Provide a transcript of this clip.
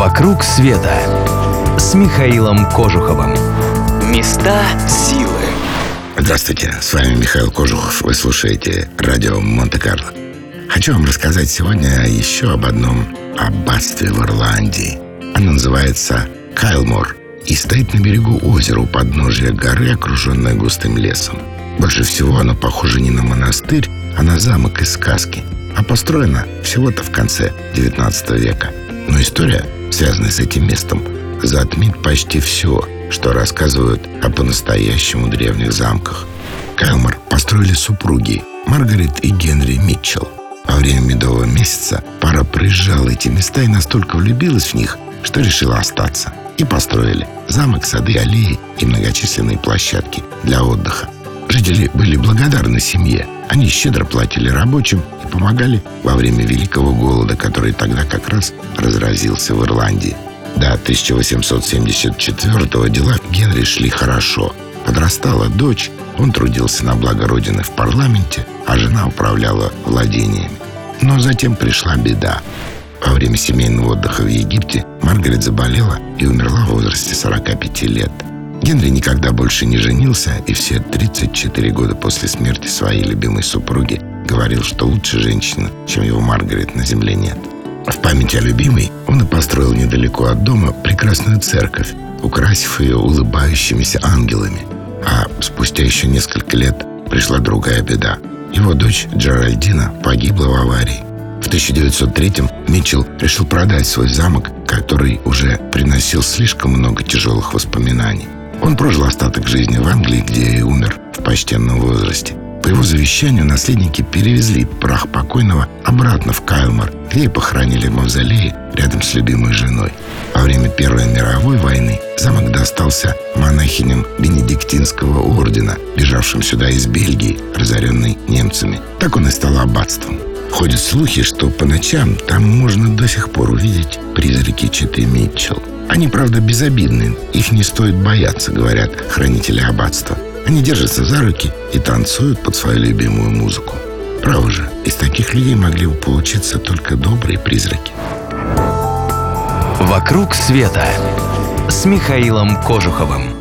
«Вокруг света» с Михаилом Кожуховым. Места силы. Здравствуйте, с вами Михаил Кожухов. Вы слушаете радио Монте-Карло. Хочу вам рассказать сегодня еще об одном аббатстве в Ирландии. Оно называется Кайлмор и стоит на берегу озера у подножия горы, окруженное густым лесом. Больше всего оно похоже не на монастырь, а на замок из сказки, а построено всего-то в конце XIX века. Но история, связанная с этим местом, затмит почти все, что рассказывают о по-настоящему древних замках. Кайлмор построили супруги Маргарет и Генри Митчелл. Во время медового месяца пара приезжала эти места и настолько влюбилась в них, что решила остаться. И построили замок, сады, аллеи и многочисленные площадки для отдыха. Жители были благодарны семье. Они щедро платили рабочим и помогали во время Великого голода, который тогда как раз разразился в Ирландии. До 1874 дела Генри шли хорошо. Подрастала дочь, он трудился на благо Родины в парламенте, а жена управляла владениями. Но затем пришла беда. Во время семейного отдыха в Египте Маргарет заболела и умерла в возрасте 45 лет. Генри никогда больше не женился, и все 34 года после смерти своей любимой супруги говорил, что лучше женщины, чем его Маргарет, на земле нет. В память о любимой он и построил недалеко от дома прекрасную церковь, украсив ее улыбающимися ангелами. А спустя еще несколько лет пришла другая беда. Его дочь Джеральдина погибла в аварии. В 1903-м Митчелл решил продать свой замок, который уже приносил слишком много тяжелых воспоминаний. Он прожил остаток жизни в Англии, где и умер в почтенном возрасте. По его завещанию наследники перевезли прах покойного обратно в Кайлмар, где и похоронили в мавзолее рядом с любимой женой. Во время Первой мировой войны замок достался монахиням Бенедиктинского ордена, бежавшим сюда из Бельгии, разоренной немцами. Так он и стал аббатством. Ходят слухи, что по ночам там можно до сих пор увидеть призраки Читы Митчелл. Они, правда, безобидны, их не стоит бояться, говорят хранители аббатства. Они держатся за руки и танцуют под свою любимую музыку. Право же, из таких людей могли бы получиться только добрые призраки. «Вокруг света» с Михаилом Кожуховым.